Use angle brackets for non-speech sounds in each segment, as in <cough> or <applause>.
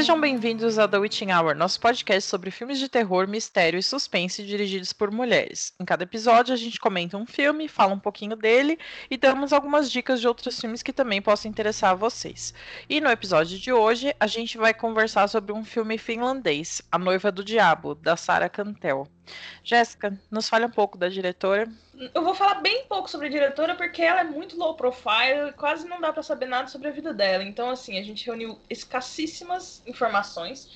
Sejam bem-vindos ao The Witching Hour, nosso podcast sobre filmes de terror, mistério e suspense dirigidos por mulheres. Em cada episódio, a gente comenta um filme, fala um pouquinho dele e damos algumas dicas de outros filmes que também possam interessar a vocês. E no episódio de hoje, a gente vai conversar sobre um filme finlandês, A Noiva do Diabo, da Sarah Cantel. Jéssica, nos fale um pouco da diretora. Eu vou falar bem pouco sobre a diretora porque ela é muito low profile, quase não dá para saber nada sobre a vida dela. Então, assim, a gente reuniu escassíssimas informações.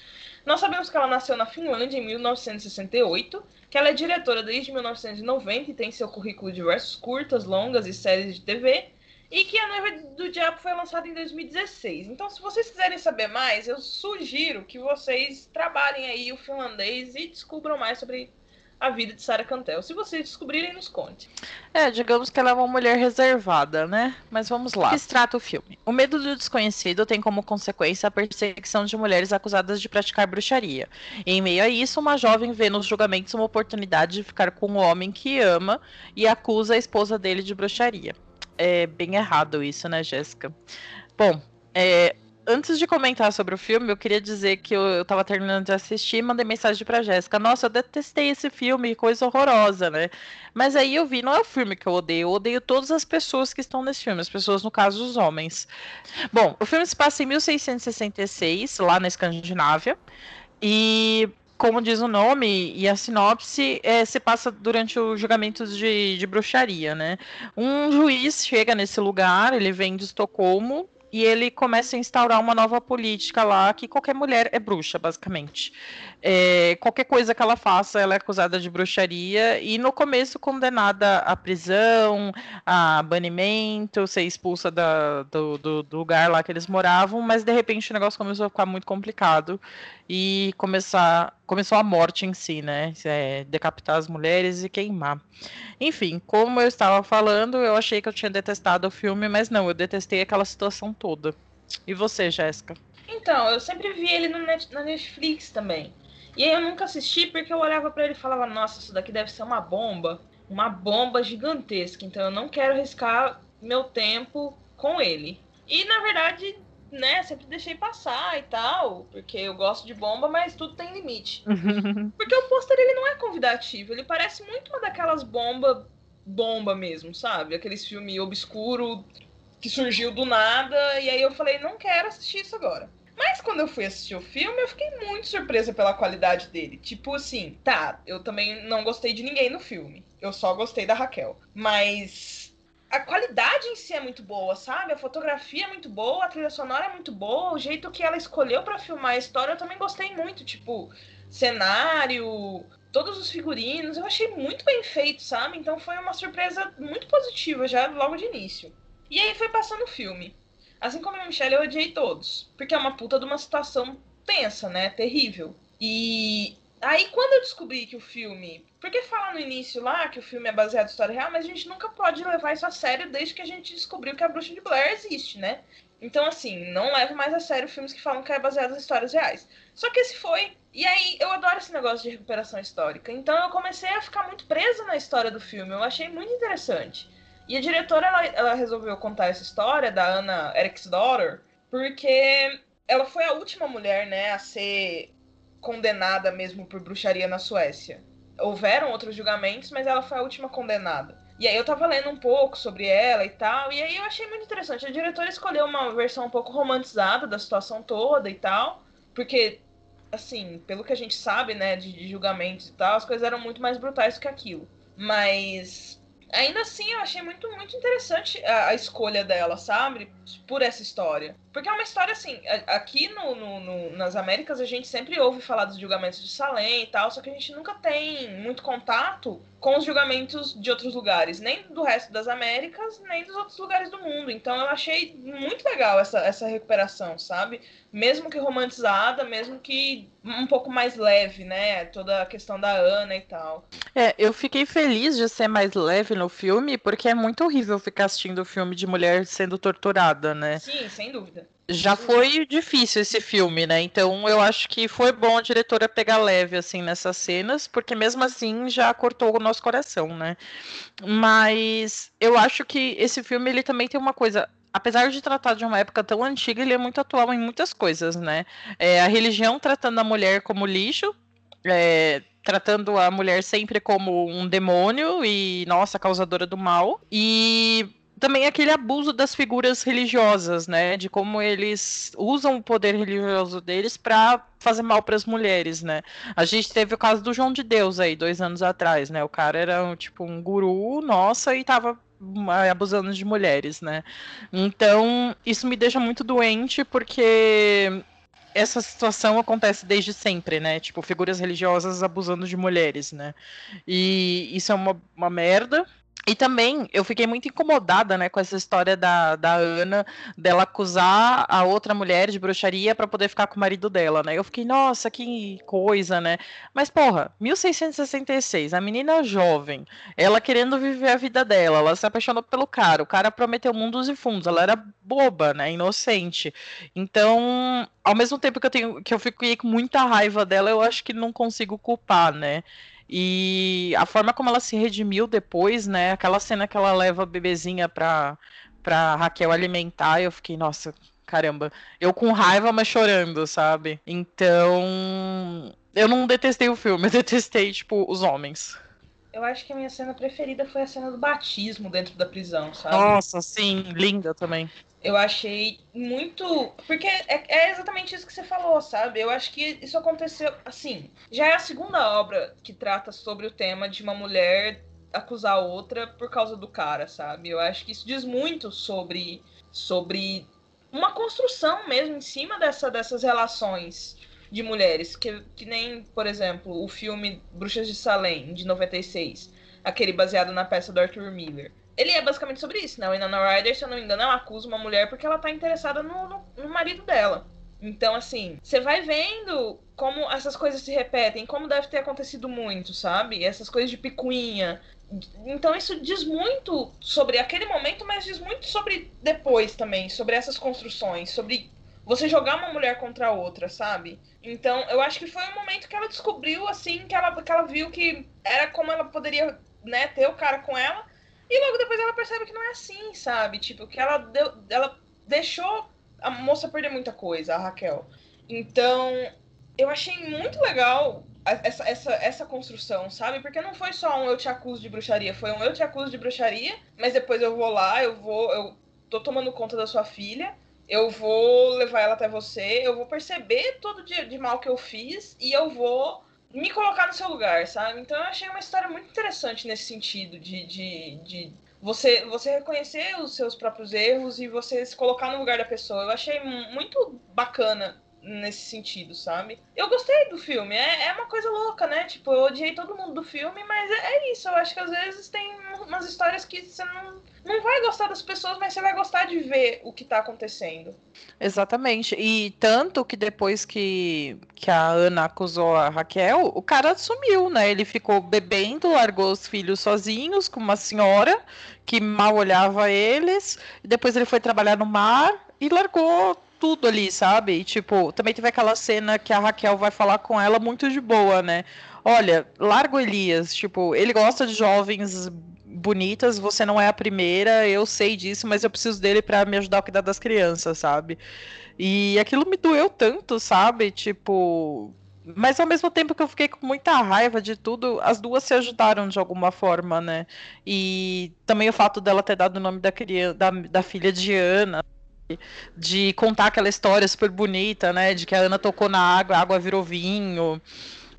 Nós sabemos que ela nasceu na Finlândia em 1968, que ela é diretora desde 1990 e tem seu currículo de diversos curtas, longas e séries de TV, e que A Noiva do Diabo foi lançada em 2016. Então, se vocês quiserem saber mais, eu sugiro que vocês trabalhem aí o finlandês e descubram mais sobre a vida de Sarah Cantel. Se vocês descobrirem, nos conte. É, digamos que ela é uma mulher reservada, né? Mas vamos lá. O que se trata o filme? O medo do desconhecido tem como consequência a perseguição de mulheres acusadas de praticar bruxaria. E, em meio a isso, uma jovem vê nos julgamentos uma oportunidade de ficar com o homem que ama e acusa a esposa dele de bruxaria. É bem errado isso, né, Jéssica? Bom, é, antes de comentar sobre o filme, eu queria dizer que eu, eu tava terminando de assistir e mandei mensagem pra Jéssica. Nossa, eu detestei esse filme, coisa horrorosa, né? Mas aí eu vi, não é o filme que eu odeio, eu odeio todas as pessoas que estão nesse filme, as pessoas, no caso, os homens. Bom, o filme se passa em 1666, lá na Escandinávia, e como diz o nome e a sinopse, é, se passa durante o julgamento de, de bruxaria, né? Um juiz chega nesse lugar, ele vem de Estocolmo e ele começa a instaurar uma nova política lá que qualquer mulher é bruxa, basicamente. É, qualquer coisa que ela faça, ela é acusada de bruxaria e no começo condenada à prisão, a banimento, ser expulsa da, do, do, do, lugar lá que eles moravam, mas de repente o negócio começou a ficar muito complicado e começar, começou a morte em si, né? É, decapitar as mulheres e queimar. Enfim, como eu estava falando, eu achei que eu tinha detestado o filme, mas não, eu detestei aquela situação toda. E você, Jéssica? Então, eu sempre vi ele no net, na Netflix também. E aí eu nunca assisti porque eu olhava para ele e falava, nossa, isso daqui deve ser uma bomba. Uma bomba gigantesca. Então eu não quero arriscar meu tempo com ele. E na verdade né, sempre deixei passar e tal, porque eu gosto de bomba, mas tudo tem limite. <laughs> porque o pôster ele não é convidativo, ele parece muito uma daquelas bomba bomba mesmo, sabe? Aqueles filme obscuro que surgiu do nada e aí eu falei, não quero assistir isso agora. Mas quando eu fui assistir o filme, eu fiquei muito surpresa pela qualidade dele. Tipo assim, tá, eu também não gostei de ninguém no filme. Eu só gostei da Raquel. Mas a qualidade em si é muito boa, sabe? A fotografia é muito boa, a trilha sonora é muito boa, o jeito que ela escolheu para filmar a história eu também gostei muito, tipo, cenário, todos os figurinos, eu achei muito bem feito, sabe? Então foi uma surpresa muito positiva já logo de início. E aí foi passando o filme. Assim como a Michelle, eu odiei todos, porque é uma puta de uma situação tensa, né? Terrível. E Aí, quando eu descobri que o filme. Porque fala no início lá que o filme é baseado em história real, mas a gente nunca pode levar isso a sério desde que a gente descobriu que a Bruxa de Blair existe, né? Então, assim, não leve mais a sério filmes que falam que é baseado em histórias reais. Só que esse foi. E aí, eu adoro esse negócio de recuperação histórica. Então, eu comecei a ficar muito presa na história do filme. Eu achei muito interessante. E a diretora, ela, ela resolveu contar essa história da Anna Eriksdotter, porque ela foi a última mulher, né, a ser condenada mesmo por bruxaria na Suécia. Houveram outros julgamentos, mas ela foi a última condenada. E aí eu tava lendo um pouco sobre ela e tal, e aí eu achei muito interessante. A diretora escolheu uma versão um pouco romantizada da situação toda e tal, porque, assim, pelo que a gente sabe, né, de, de julgamentos e tal, as coisas eram muito mais brutais do que aquilo. Mas ainda assim eu achei muito, muito interessante a, a, escolha dela, sabe? Por essa história. Porque é uma história assim, aqui no, no, no, nas Américas a gente sempre ouve falar dos julgamentos de Salem e tal, só que a gente nunca tem muito contato com os julgamentos de outros lugares, nem do resto das Américas, nem dos outros lugares do mundo. Então eu achei muito legal essa, essa recuperação, sabe? Mesmo que romantizada, mesmo que um pouco mais leve, né? Toda a questão da Ana e tal. É, eu fiquei feliz de ser mais leve no filme, porque é muito horrível ficar assistindo o filme de mulher sendo torturada, né? Sim, sem dúvida já foi difícil esse filme, né? Então eu acho que foi bom a diretora pegar leve assim nessas cenas, porque mesmo assim já cortou o nosso coração, né? Mas eu acho que esse filme ele também tem uma coisa apesar de tratar de uma época tão antiga, ele é muito atual em muitas coisas, né? É, a religião tratando a mulher como lixo, é, tratando a mulher sempre como um demônio e, nossa, causadora do mal. E também aquele abuso das figuras religiosas, né? De como eles usam o poder religioso deles para fazer mal para as mulheres, né? A gente teve o caso do João de Deus aí, dois anos atrás, né? O cara era tipo um guru, nossa, e tava abusando de mulheres, né? Então, isso me deixa muito doente porque essa situação acontece desde sempre, né? Tipo, figuras religiosas abusando de mulheres, né? E isso é uma, uma merda. E também eu fiquei muito incomodada, né, com essa história da, da Ana, dela acusar a outra mulher de bruxaria para poder ficar com o marido dela, né? Eu fiquei, nossa, que coisa, né? Mas, porra, 1666, a menina jovem, ela querendo viver a vida dela, ela se apaixonou pelo cara, o cara prometeu mundos e fundos, ela era boba, né, inocente. Então, ao mesmo tempo que eu tenho que eu fiquei com muita raiva dela, eu acho que não consigo culpar, né? E a forma como ela se redimiu depois, né? Aquela cena que ela leva a bebezinha pra, pra Raquel alimentar, eu fiquei, nossa, caramba. Eu com raiva, mas chorando, sabe? Então. Eu não detestei o filme, <laughs> eu detestei, tipo, os homens. Eu acho que a minha cena preferida foi a cena do batismo dentro da prisão, sabe? Nossa, sim, linda também eu achei muito. Porque é, é, exatamente isso que você falou, sabe? Eu acho que isso aconteceu. Assim, já é a segunda obra que trata sobre o tema de uma mulher acusar outra por causa do cara, sabe? Eu acho que isso diz muito sobre. sobre uma construção mesmo em cima dessa, dessas relações de mulheres. Que, que nem, por exemplo, o filme Bruxas de Salem, de 96. Aquele baseado na peça do Arthur Miller ele é basicamente sobre isso, né? O Inanna Ryder, se eu não me engano, ela acusa uma mulher porque ela tá interessada no, no, no marido dela. Então, assim, você vai vendo como essas coisas se repetem, como deve ter acontecido muito, sabe? Essas coisas de picuinha. Então, isso diz muito sobre aquele momento, mas diz muito sobre depois também, sobre essas construções, sobre você jogar uma mulher contra a outra, sabe? Então, eu acho que foi um momento que ela descobriu, assim, que ela, que ela viu que era como ela poderia, né, ter o cara com ela e logo depois ela percebe que não é assim, sabe? Tipo, que ela, deu, ela deixou a moça perder muita coisa, a Raquel. Então, eu achei muito legal essa, essa, essa construção, sabe? Porque não foi só um eu te acuso de bruxaria, foi um eu te acuso de bruxaria, mas depois eu vou lá, eu vou, eu tô tomando conta da sua filha, eu vou levar ela até você, eu vou perceber todo dia de mal que eu fiz e eu vou me colocar no seu lugar, sabe? Então eu achei uma história muito interessante nesse sentido, de, de, de você, você reconhecer os seus próprios erros e você se colocar no lugar da pessoa. Eu achei muito bacana nesse sentido, sabe? Eu gostei do filme, é, é uma coisa louca, né? Tipo, eu odiei todo mundo do filme, mas é, é isso. Eu acho que às vezes tem umas histórias que você não não vai gostar das pessoas, mas você vai gostar de ver o que tá acontecendo. Exatamente. E tanto que depois que, que a Ana acusou a Raquel, o cara sumiu, né? Ele ficou bebendo, largou os filhos sozinhos com uma senhora que mal olhava eles. Depois ele foi trabalhar no mar e largou tudo ali, sabe? E, tipo, também teve aquela cena que a Raquel vai falar com ela muito de boa, né? Olha, larga o Elias, tipo, ele gosta de jovens bonitas, você não é a primeira, eu sei disso, mas eu preciso dele para me ajudar a cuidar das crianças, sabe? E aquilo me doeu tanto, sabe? Tipo. Mas ao mesmo tempo que eu fiquei com muita raiva de tudo, as duas se ajudaram de alguma forma, né? E também o fato dela ter dado o nome da, criança, da, da filha de Ana, de contar aquela história super bonita, né? De que a Ana tocou na água, a água virou vinho.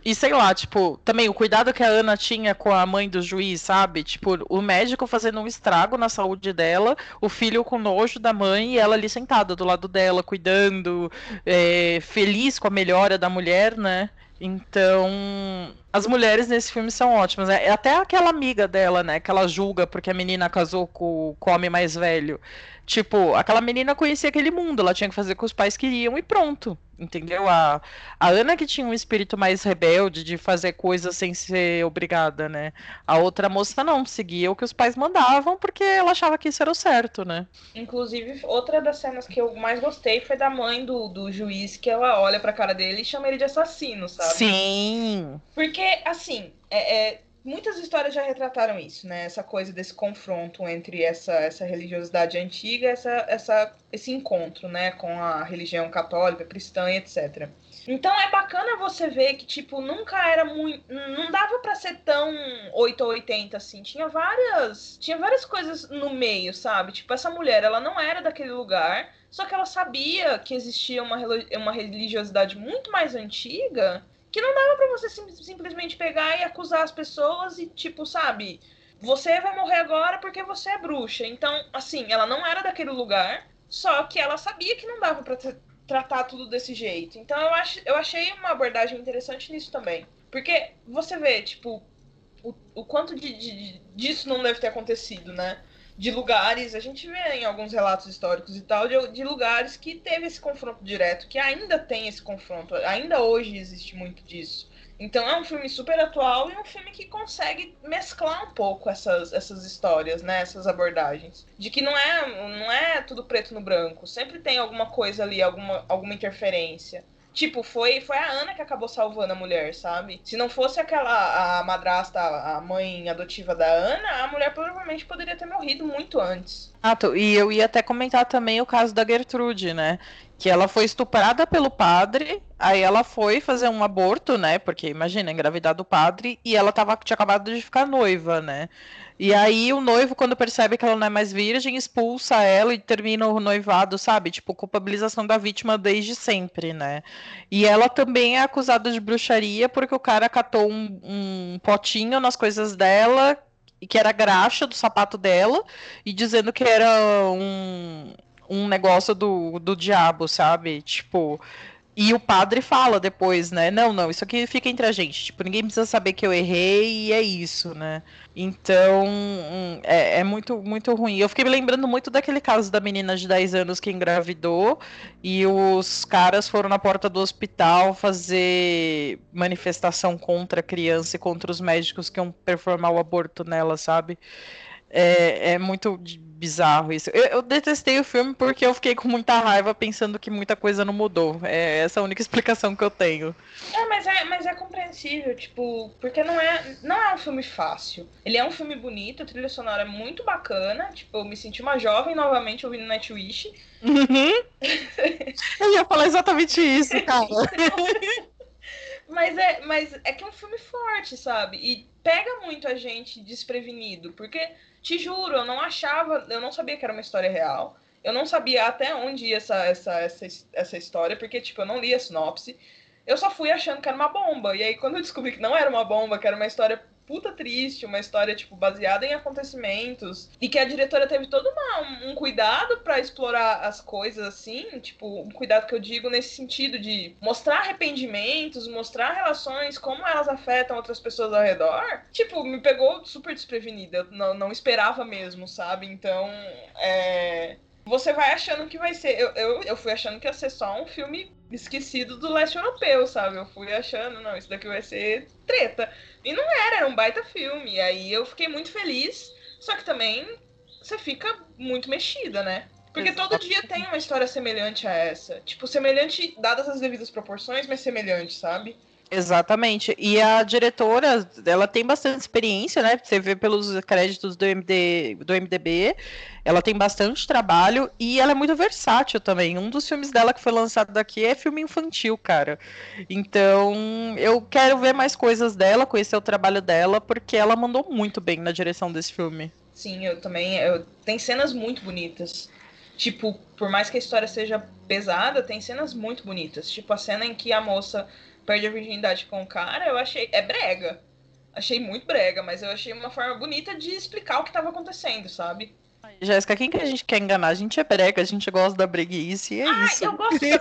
E sei lá, tipo, também o cuidado que a Ana tinha com a mãe do juiz, sabe? Tipo, o médico fazendo um estrago na saúde dela, o filho com nojo da mãe e ela ali sentada do lado dela, cuidando, é, feliz com a melhora da mulher, né? Então, as mulheres nesse filme são ótimas. É até aquela amiga dela, né? Que ela julga porque a menina casou com o homem mais velho. Tipo, aquela menina conhecia aquele mundo, ela tinha que fazer o que os pais queriam e pronto. Entendeu? A, a Ana que tinha um espírito mais rebelde de fazer coisas sem ser obrigada, né? A outra moça não, seguia o que os pais mandavam porque ela achava que isso era o certo, né? Inclusive, outra das cenas que eu mais gostei foi da mãe do, do juiz, que ela olha pra cara dele e chama ele de assassino, sabe? Sim! Porque, assim, é, é muitas histórias já retrataram isso, né? Essa coisa desse confronto entre essa, essa religiosidade antiga, essa, essa, esse encontro, né, com a religião católica, cristã etc. Então é bacana você ver que, tipo, nunca era muito. Não dava para ser tão 8 ou 80 assim. Tinha várias. Tinha várias coisas no meio, sabe? Tipo, essa mulher, ela não era daquele lugar. Só que ela sabia que existia uma, uma religiosidade muito mais antiga que não dava para você sim, simplesmente pegar e acusar as pessoas e, tipo, sabe, você vai morrer agora porque você é bruxa. Então, assim, ela não era daquele lugar, só que ela sabia que não dava para tratar tudo desse jeito. Então, eu, ach, eu achei uma abordagem interessante nisso também. Porque você vê, tipo, o, o quanto de, de, disso não deve ter acontecido, né? De lugares, a gente vê em alguns relatos históricos e tal, de, de, lugares que teve esse confronto direto, que ainda tem esse confronto, ainda hoje existe muito disso. Então é um filme super atual e um filme que consegue mesclar um pouco essas, essas histórias, né? Essas abordagens. De que não é, não é tudo preto no branco. Sempre tem alguma coisa ali, alguma, alguma interferência. Tipo, foi, foi a Ana que acabou salvando a mulher, sabe? Se não fosse aquela a madrasta, a mãe adotiva da Ana, a mulher provavelmente poderia ter morrido muito antes. Ah, e eu ia até comentar também o caso da Gertrude, né? Que ela foi estuprada pelo padre, aí ela foi fazer um aborto, né? Porque imagina, engravidar do padre, e ela tava, tinha acabado de ficar noiva, né? E aí o noivo, quando percebe que ela não é mais virgem, expulsa ela e termina o noivado, sabe? Tipo, culpabilização da vítima desde sempre, né? E ela também é acusada de bruxaria porque o cara catou um, um potinho nas coisas dela, que era graxa do sapato dela, e dizendo que era um, um negócio do, do diabo, sabe? Tipo. E o padre fala depois, né? Não, não, isso aqui fica entre a gente. Tipo, ninguém precisa saber que eu errei e é isso, né? Então, hum, é, é, muito, muito ruim. Eu fiquei me lembrando muito daquele caso da menina de 10 anos que engravidou e os caras foram na porta do hospital fazer manifestação contra a criança e contra os médicos que iam performar o aborto nela, sabe? É, é muito bizarro isso. Eu, eu, detestei o filme porque eu fiquei com muita raiva pensando que muita coisa não mudou. É essa a única <laughs> explicação que eu tenho. É, mas é, mas é compreensível, tipo, porque não é, não é um filme fácil. Ele é um filme bonito, a trilha sonora é muito bacana. Tipo, eu me senti uma jovem novamente ouvindo Nightwish. Uhum. <laughs> eu ia falar exatamente isso, cara. <laughs> mas, é, mas é que é um filme forte, sabe? E pega muito a gente desprevenido, porque te juro, eu não achava, eu não sabia que era uma história real. Eu não sabia até onde ia essa, essa, essa, essa história, porque, tipo, eu não li a sinopse. Eu só fui achando que era uma bomba. E aí, quando eu descobri que não era uma bomba, que era uma história puta triste, uma história, tipo, baseada em acontecimentos. E que a diretora teve todo uma, um cuidado para explorar as coisas assim, tipo, um cuidado que eu digo nesse sentido de mostrar arrependimentos, mostrar relações, como elas afetam outras pessoas ao redor. Tipo, me pegou super desprevenida. Não, não esperava mesmo, sabe? Então, é você vai achando que vai ser. Eu, eu, eu fui achando que ia ser só um filme esquecido do leste europeu, sabe? Eu fui achando, não, isso daqui vai ser treta. E não era, era um baita filme. E aí eu fiquei muito feliz, só que também você fica muito mexida, né? Porque todo dia tem uma história semelhante a essa. Tipo, semelhante, dadas as devidas proporções, mas semelhante, sabe? Exatamente. E a diretora, ela tem bastante experiência, né? Você vê pelos créditos do, MD, do MDB, ela tem bastante trabalho e ela é muito versátil também. Um dos filmes dela que foi lançado aqui é filme infantil, cara. Então, eu quero ver mais coisas dela, conhecer o trabalho dela, porque ela mandou muito bem na direção desse filme. Sim, eu também. Eu... Tem cenas muito bonitas. Tipo, por mais que a história seja pesada, tem cenas muito bonitas. Tipo, a cena em que a moça perde a virgindade com o cara, eu achei. É brega. Achei muito brega, mas eu achei uma forma bonita de explicar o que estava acontecendo, sabe? Jéssica, quem que a gente quer enganar? A gente é brega, a gente gosta da breguice, é ah, isso. eu gosto. Da...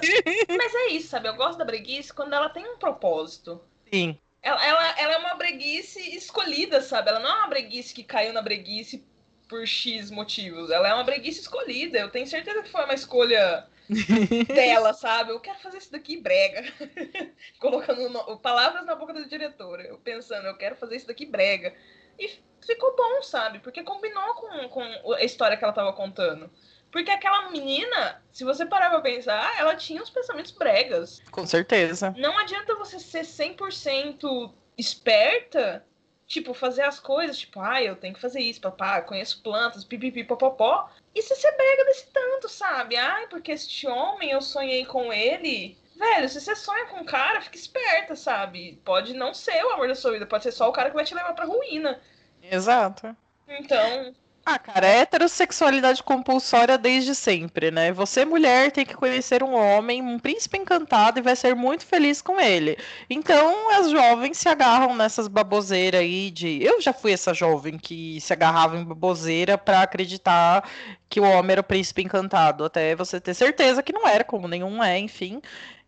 <laughs> mas é isso, sabe? Eu gosto da breguice quando ela tem um propósito. Sim. Ela, ela, ela é uma breguice escolhida, sabe? Ela não é uma breguice que caiu na breguice por X motivos. Ela é uma breguice escolhida. Eu tenho certeza que foi uma escolha <laughs> dela, sabe? Eu quero fazer isso daqui brega. <laughs> Colocando no... palavras na boca da diretora. Eu pensando, eu quero fazer isso daqui brega. E ficou bom, sabe? Porque combinou com, com a história que ela tava contando. Porque aquela menina, se você parar pra pensar, ela tinha uns pensamentos bregas. Com certeza. Não adianta você ser 100% esperta tipo, fazer as coisas, tipo, ah, eu tenho que fazer isso, papá, conheço plantas, pipipi, popopó. E se você brega desse tanto, sabe? Ai, porque este homem, eu sonhei com ele. Velho, se você sonha com um cara, fica esperta, sabe? Pode não ser o amor da sua vida, pode ser só o cara que vai te levar pra ruína. Exato. Então, ah, cara, é heterossexualidade compulsória desde sempre, né? Você, mulher, tem que conhecer um homem, um príncipe encantado, e vai ser muito feliz com ele. Então, as jovens se agarram nessas baboseiras aí de. Eu já fui essa jovem que se agarrava em baboseira para acreditar que o homem era o príncipe encantado, até você ter certeza que não era, como nenhum é, enfim.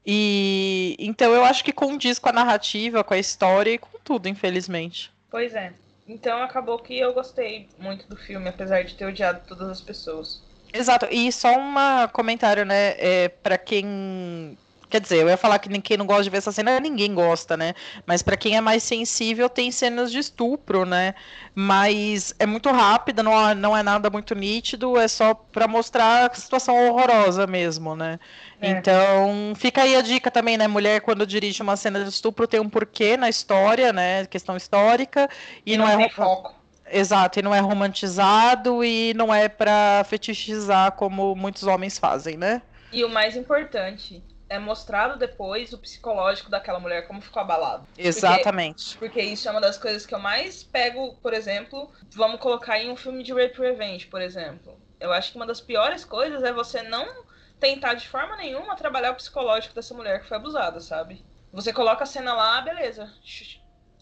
E então eu acho que condiz com a narrativa, com a história e com tudo, infelizmente. Pois é. Então acabou que eu gostei muito do filme, apesar de ter odiado todas as pessoas. Exato. E só um comentário, né? É, para quem Quer dizer, eu ia falar que quem não gosta de ver essa cena, ninguém gosta, né? Mas para quem é mais sensível, tem cenas de estupro, né? Mas é muito rápida, não, não é nada muito nítido, é só para mostrar a situação horrorosa mesmo, né? É. Então, fica aí a dica também, né? Mulher, quando dirige uma cena de estupro, tem um porquê na história, né? Questão histórica. E, e não, não é foco. Exato, e não é romantizado e não é para fetichizar como muitos homens fazem, né? E o mais importante, é mostrado depois o psicológico daquela mulher, como ficou abalado. Exatamente. Porque, porque, isso é uma das coisas que eu mais pego, por exemplo, vamos colocar em um filme de Rape Revenge, por exemplo. Eu acho que uma das piores coisas é você não tentar de forma nenhuma trabalhar o psicológico dessa mulher que foi abusada, sabe? Você coloca a cena lá, beleza.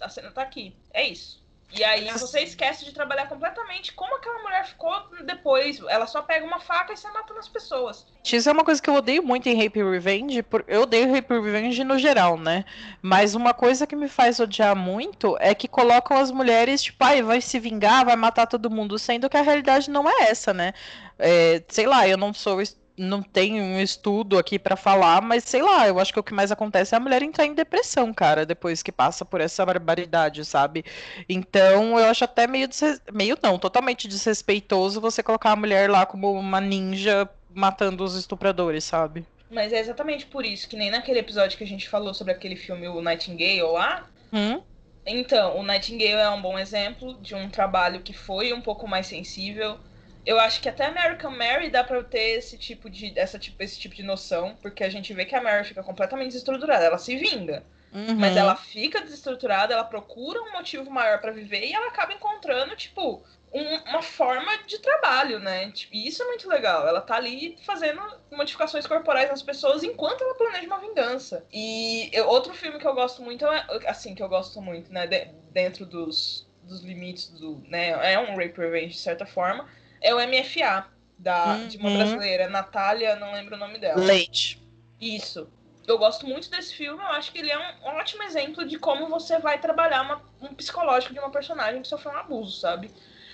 A cena tá aqui. É isso. E aí você esquece de trabalhar completamente como aquela mulher ficou depois. Ela só pega uma faca e sai matando as pessoas. Isso é uma coisa que eu odeio muito em Rape Revenge. Eu odeio Rape Revenge no geral, né? Mas uma coisa que me faz odiar muito é que colocam as mulheres, tipo, ai, vai se vingar, vai matar todo mundo, sendo que a realidade não é essa, né? É, sei lá, eu não sou não tenho um estudo aqui para falar, mas sei lá, eu acho que o que mais acontece é a mulher entrar em depressão, cara, depois que passa por essa barbaridade, sabe? Então, eu acho até meio, meio não, totalmente desrespeitoso você colocar a mulher lá como uma ninja matando os estupradores, sabe? Mas é exatamente por isso que nem naquele episódio que a gente falou sobre aquele filme O Nightingale lá. Hum? Então, o Nightingale é um bom exemplo de um trabalho que foi um pouco mais sensível eu acho que até American Mary dá pra ter esse tipo de, essa, tipo, esse tipo de noção, porque a gente vê que a Mary fica completamente desestruturada, ela se vinga. Uhum. Mas ela fica desestruturada, ela procura um motivo maior para viver e ela acaba encontrando, tipo, um, uma forma de trabalho, né? Tipo, e isso é muito legal. Ela tá ali fazendo modificações corporais nas pessoas enquanto ela planeja uma vingança. E eu, outro filme que eu gosto muito, é, assim, que eu gosto muito, né, de, dentro dos, dos limites do, né, é um rape revenge de certa forma, é o MFA, da, uhum. de uma brasileira, Natália, não lembro o nome dela. Leite. Isso. Eu gosto muito desse filme, eu acho que ele é um ótimo exemplo de como você vai trabalhar uma, um psicológico de uma personagem que sofreu um abuso, sabe?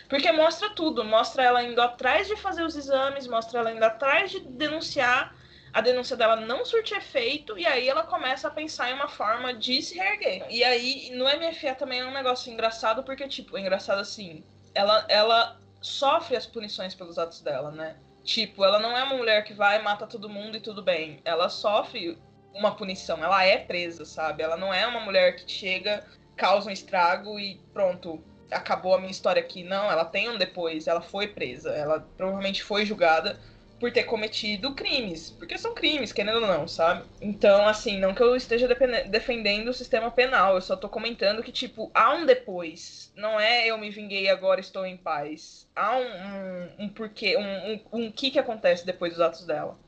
Porque mostra tudo, mostra ela indo atrás de fazer os exames, mostra ela indo atrás de denunciar, a denúncia dela não surte efeito, e aí ela começa a pensar em uma forma de se reerguer. E aí, no MFA também é um negócio engraçado, porque, tipo, é engraçado assim, ela, ela sofre as punições pelos atos dela, né? Tipo, ela não é uma mulher que vai, mata todo mundo e tudo bem. Ela sofre uma punição, ela é presa, sabe? Ela não é uma mulher que chega, causa um estrago e pronto, acabou a minha história aqui. Não, ela tem um depois, ela foi presa, ela provavelmente foi julgada por ter cometido crimes, porque são crimes, querendo ou não, sabe? Então, assim, não que eu esteja defendendo o sistema penal, eu só tô comentando que, tipo, há um depois. Não é eu me vinguei agora estou em paz. Há um, um, um porquê, um, um, um que que acontece depois dos atos dela.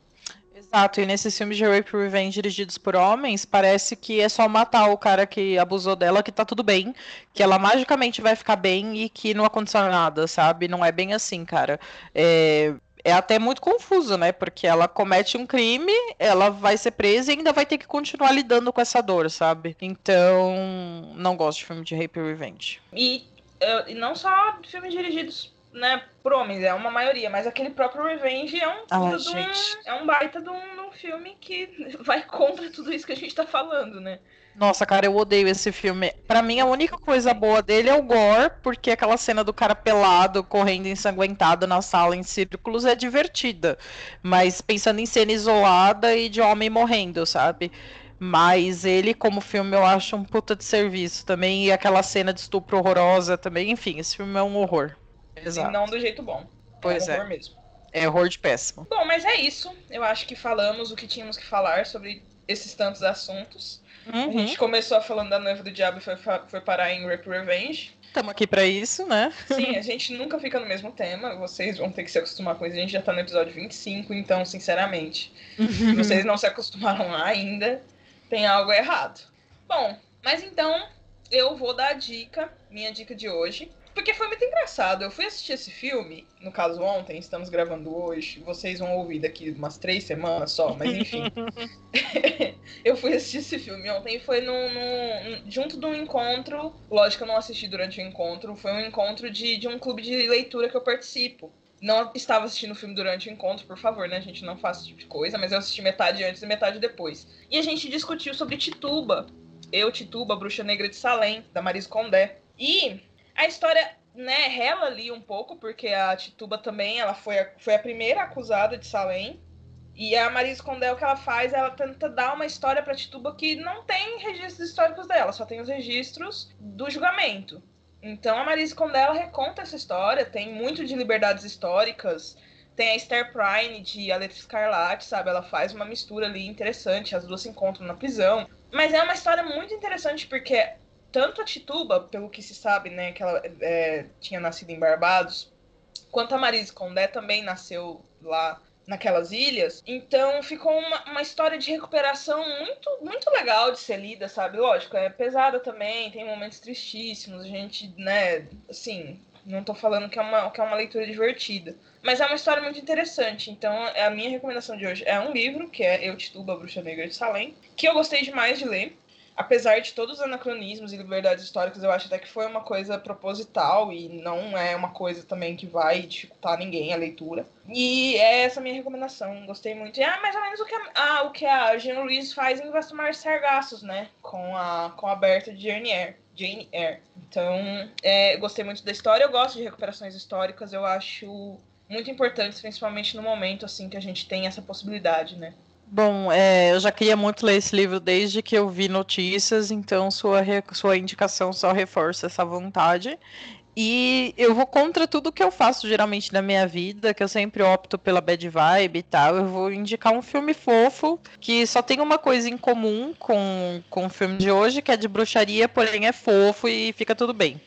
Exato, e nesses filmes de rape revenge dirigidos por homens, parece que é só matar o cara que abusou dela, que tá tudo bem, que ela magicamente vai ficar bem e que não aconteceu nada, sabe? Não é bem assim, cara. É, é até muito confuso, né? Porque ela comete um crime, ela vai ser presa e ainda vai ter que continuar lidando com essa dor, sabe? Então, não gosto de filme de rape revenge. E, e não só filmes dirigidos né, por homens, é uma maioria, mas aquele próprio Revenge é um, ah, um é um baita de um, de um, filme que <laughs> vai contra tudo isso que a gente tá falando, né? Nossa, cara, eu odeio esse filme. Para mim, a única coisa boa dele é o gore, porque aquela cena do cara pelado, correndo ensanguentado na sala em círculos é divertida. Mas pensando em cena isolada e de homem morrendo, sabe? Mas ele, como filme, eu acho um puta de serviço também. E aquela cena de estupro horrorosa também. Enfim, esse filme é um horror. Exato. E não do jeito bom. Pois é. Horror é. mesmo. É horror de péssimo. Bom, mas é isso. Eu acho que falamos o que tínhamos que falar sobre esses tantos assuntos. Uhum. A gente começou falando da noiva do diabo e foi, foi parar em Rape Revenge. Estamos aqui para isso, né? Sim, <laughs> a gente nunca fica no mesmo tema. Vocês vão ter que se acostumar com isso. A gente já tá no episódio 25, então, sinceramente, se vocês não se acostumaram lá ainda, tem algo errado. Bom, mas então eu vou dar a dica, minha dica de hoje. Porque foi muito engraçado. Eu fui assistir esse filme, no caso ontem, estamos gravando hoje. Vocês vão ouvir daqui umas três semanas só, mas enfim. <laughs> <laughs> eu fui assistir esse filme ontem e foi num, num, junto de um encontro. Lógico que eu não assisti durante o encontro, foi um encontro de, de um clube de leitura que eu participo. Não estava assistindo o filme durante o encontro, por favor, né? A gente não faz esse tipo de coisa, mas eu assisti metade antes e metade depois. E a gente discutiu sobre Tituba. Eu, Tituba, Bruxa Negra de Salem, da Maris Condé. E a história, né, rela ali um pouco, porque a Tituba também, ela foi a, foi a primeira acusada de Salem. E a Marisa Condé, o que ela faz, ela tenta dar uma história pra Tituba que não tem registros históricos dela, só tem os registros do julgamento. Então a Marisa Condé, ela reconta essa história, tem muito de liberdades históricas, tem a Esther Prime de A Letra Escarlate, sabe? Ela faz uma mistura ali interessante, as duas se encontram na prisão. Mas é uma história muito interessante porque tanto a Tituba, pelo que se sabe, né, que ela é, tinha nascido em Barbados, quanto a Marise Condé também nasceu lá naquelas ilhas. Então ficou uma, uma história de recuperação muito, muito legal de ser lida, sabe? Lógico, é pesada também, tem momentos tristíssimos, a gente, né, assim, não tô falando que é uma, que é uma leitura divertida. Mas é uma história muito interessante. Então, a minha recomendação de hoje é um livro, que é Eu Tituba, Bruxa Negra de Salem, que eu gostei demais de ler apesar de todos os anacronismos e liberdades históricas, eu acho até que foi uma coisa proposital e não é uma coisa também que vai dificultar ninguém a leitura. E é essa a minha recomendação. Gostei muito. E é mais ou menos o que a, ah, o que a Jean Louise faz em Vastomar Sargassos, né? Com a, com a Berta de Jane Eyre. Jane Eyre. Então, é, gostei muito da história. Eu gosto de recuperações históricas. Eu acho muito importantes, principalmente no momento assim que a gente tem essa possibilidade, né? Bom, é, eu já queria muito ler esse livro desde que eu vi notícias, então sua, sua indicação só reforça essa vontade. E eu vou contra tudo que eu faço geralmente na minha vida, que eu sempre opto pela bad vibe e tal. Eu vou indicar um filme fofo, que só tem uma coisa em comum com, com o filme de hoje, que é de bruxaria, porém é fofo e fica tudo bem.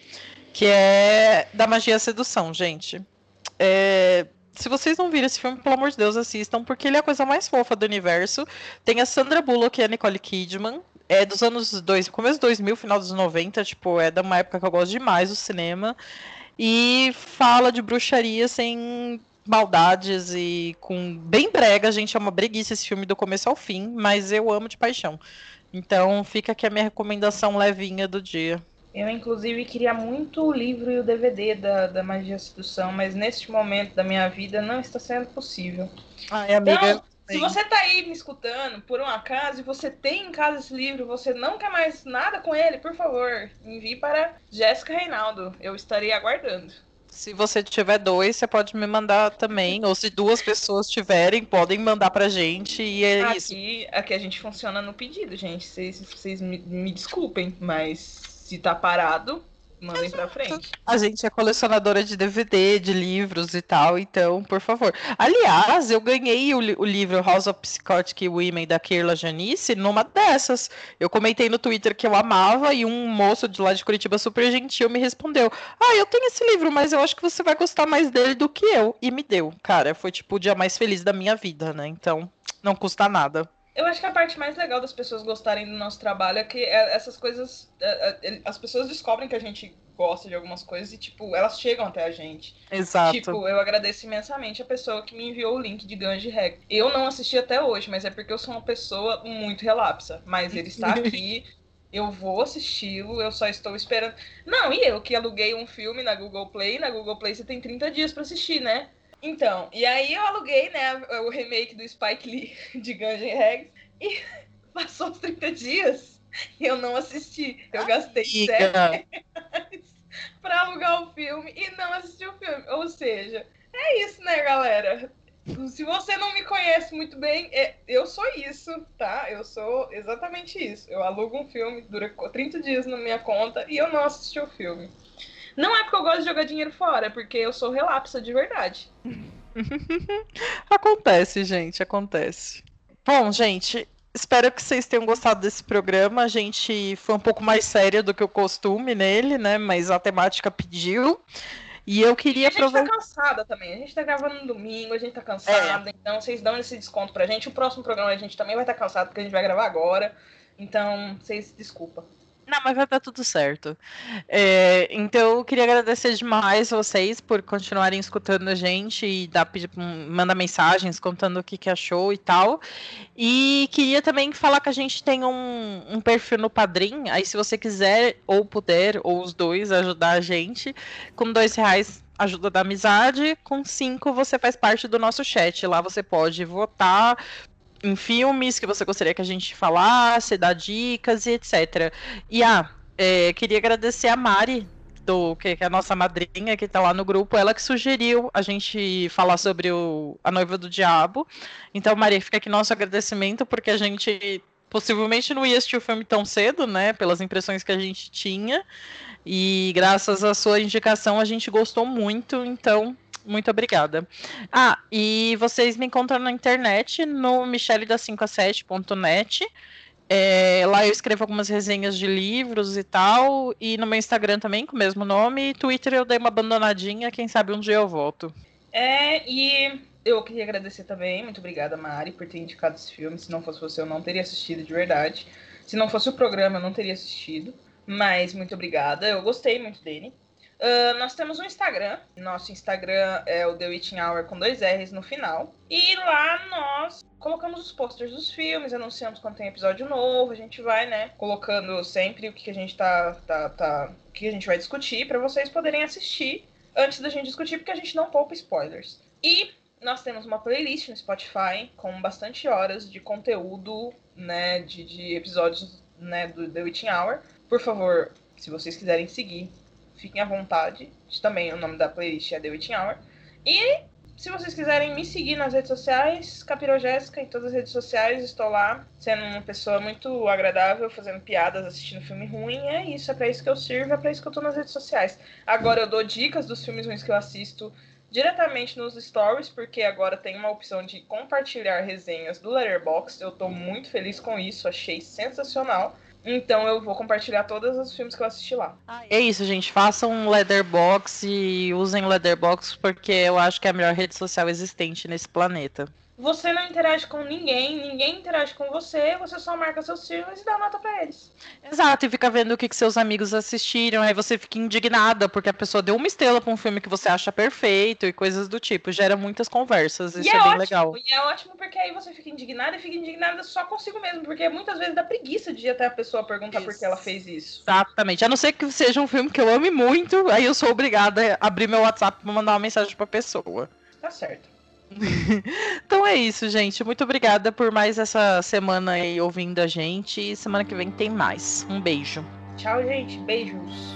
Que é da magia sedução, gente. É, se vocês não viram esse filme, pelo amor de Deus, assistam, porque ele é a coisa mais fofa do universo. Tem a Sandra Bullock e a Nicole Kidman. É dos anos dois, começo dos 2000, final dos 90, tipo, é de uma época que eu gosto demais do cinema. E fala de bruxaria sem maldades e com bem brega, gente, é uma breguice esse filme do começo ao fim, mas eu amo de paixão. Então, fica aqui a minha recomendação levinha do dia. Eu, inclusive, queria muito o livro e o DVD da, da Magia Sedução, mas neste momento da minha vida não está sendo possível. Ai, amiga. Então, se você está aí me escutando, por um acaso, e você tem em casa esse livro, você não quer mais nada com ele, por favor, envie para Jéssica Reinaldo. Eu estarei aguardando. Se você tiver dois, você pode me mandar também. Ou se duas pessoas tiverem, podem mandar pra gente. E é aqui, isso. Aqui a gente funciona no pedido, gente. Vocês, vocês me, me desculpem, mas se tá parado, mandem pra frente. A gente é colecionadora de DVD, de livros e tal, então, por favor. Aliás, eu ganhei o, o livro House of Psychotic Women da Keirla Janice numa dessas. Eu comentei no Twitter que eu amava e um moço de lá de Curitiba super gentil me respondeu: Ah, eu tenho esse livro, mas eu acho que você vai gostar mais dele do que eu. E me deu. Cara, foi tipo o dia mais feliz da minha vida, né? Então, não custa nada. Eu acho que a parte mais legal das pessoas gostarem do nosso trabalho é que é, essas coisas. É, as pessoas descobrem que a gente gosta de algumas coisas e, tipo, elas chegam até a gente. Exato. Tipo, eu agradeço imensamente a pessoa que me enviou o link de Ganji Reg. Eu não assisti até hoje, mas é porque eu sou uma pessoa muito relapsa. Mas ele está aqui. <laughs> eu vou assisti-lo, eu só estou esperando. Não, e eu que aluguei um filme na Google Play, na Google Play você tem 30 dias para assistir, né? Então, e aí eu aluguei, né, o remake do Spike Lee <laughs> de Guns N' Roses e <laughs> passou os 30 dias e eu não assisti. Eu gastei 7 reais <laughs> pra alugar o filme e não assisti o filme. Ou seja, é isso, né, galera? Se você não me conhece muito bem, é, eu sou isso, tá? Eu sou exatamente isso. Eu alugo um filme, dura 30 dias na minha conta e eu não assisti o filme. Não é porque eu gosto de jogar dinheiro fora, é porque eu sou relapsa de verdade. <laughs> acontece, gente, acontece. Bom, gente, espero que vocês tenham gostado desse programa. A gente foi um pouco mais séria do que o costume nele, né? Mas a temática pediu. E eu queria aproveitar. A gente tá cansada também. A gente tá gravando no domingo, a gente tá cansada. É. Então, vocês dão esse desconto pra gente. O próximo programa a gente também vai estar tá cansado, porque a gente vai gravar agora. Então, vocês desculpa. Não, mas vai dar tudo certo. É, então, eu queria agradecer demais vocês por continuarem escutando a gente e dar, mandar mensagens contando o que, que achou e tal. E queria também falar que a gente tem um, um perfil no Padrim. Aí, se você quiser ou puder, ou os dois, ajudar a gente, com dois reais ajuda da amizade, com cinco você faz parte do nosso chat. Lá você pode votar em filmes que você gostaria que a gente falasse, dar dicas e etc. E ah, é, queria agradecer a Mari, do, que é a nossa madrinha que tá lá no grupo, ela que sugeriu a gente falar sobre o, a noiva do diabo. Então, Maria, fica aqui nosso agradecimento, porque a gente possivelmente não ia assistir o filme tão cedo, né? Pelas impressões que a gente tinha. E graças à sua indicação a gente gostou muito, então muito obrigada. Ah, e vocês me encontram na internet no micheledas5a7.net. É, lá eu escrevo algumas resenhas de livros e tal. E no meu Instagram também, com o mesmo nome. E Twitter eu dei uma abandonadinha, quem sabe um dia eu volto. É, e eu queria agradecer também. Muito obrigada, Mari, por ter indicado esse filme. Se não fosse você, eu não teria assistido de verdade. Se não fosse o programa, eu não teria assistido. Mas muito obrigada. Eu gostei muito dele. Uh, nós temos um Instagram. Nosso Instagram é o The Witching Hour com dois R's no final. E lá nós colocamos os posters dos filmes, anunciamos quando tem episódio novo. A gente vai, né, colocando sempre o que, que a gente tá, tá, tá, o que a gente vai discutir para vocês poderem assistir antes da gente discutir, porque a gente não poupa spoilers. E nós temos uma playlist no Spotify com bastante horas de conteúdo, né, de, de episódios, né, do The Witching Hour. Por favor, se vocês quiserem seguir, fiquem à vontade. Também o nome da playlist é The Witching Hour. E se vocês quiserem me seguir nas redes sociais, Capiro Jéssica em todas as redes sociais, estou lá, sendo uma pessoa muito agradável, fazendo piadas, assistindo filme ruim. É isso, é para isso que eu sirvo, é para isso que eu tô nas redes sociais. Agora eu dou dicas dos filmes ruins que eu assisto diretamente nos stories, porque agora tem uma opção de compartilhar resenhas do Letterboxd. Eu tô muito feliz com isso, achei sensacional. Então eu vou compartilhar todos os filmes que eu assisti lá. Ah, é isso, gente. Façam um Leatherbox e usem Leatherbox porque eu acho que é a melhor rede social existente nesse planeta. Você não interage com ninguém, ninguém interage com você, você só marca seus filmes e dá nota para eles. Exato, e fica vendo o que, que seus amigos assistiram, aí você fica indignada porque a pessoa deu uma estrela pra um filme que você acha perfeito e coisas do tipo. Gera muitas conversas, isso é, é, bem ótimo, legal. E é ótimo porque aí você fica indignada e fica indignada só consigo mesmo, porque muitas vezes dá preguiça de até a pessoa perguntar isso. por que ela fez isso. Exatamente, a não ser que seja um filme que eu ame muito, aí eu sou obrigada a abrir meu WhatsApp pra mandar uma mensagem pra pessoa. Tá certo. <laughs> então é isso, gente. Muito obrigada por mais essa semana aí ouvindo a gente. E semana que vem tem mais. Um beijo. Tchau, gente. Beijos.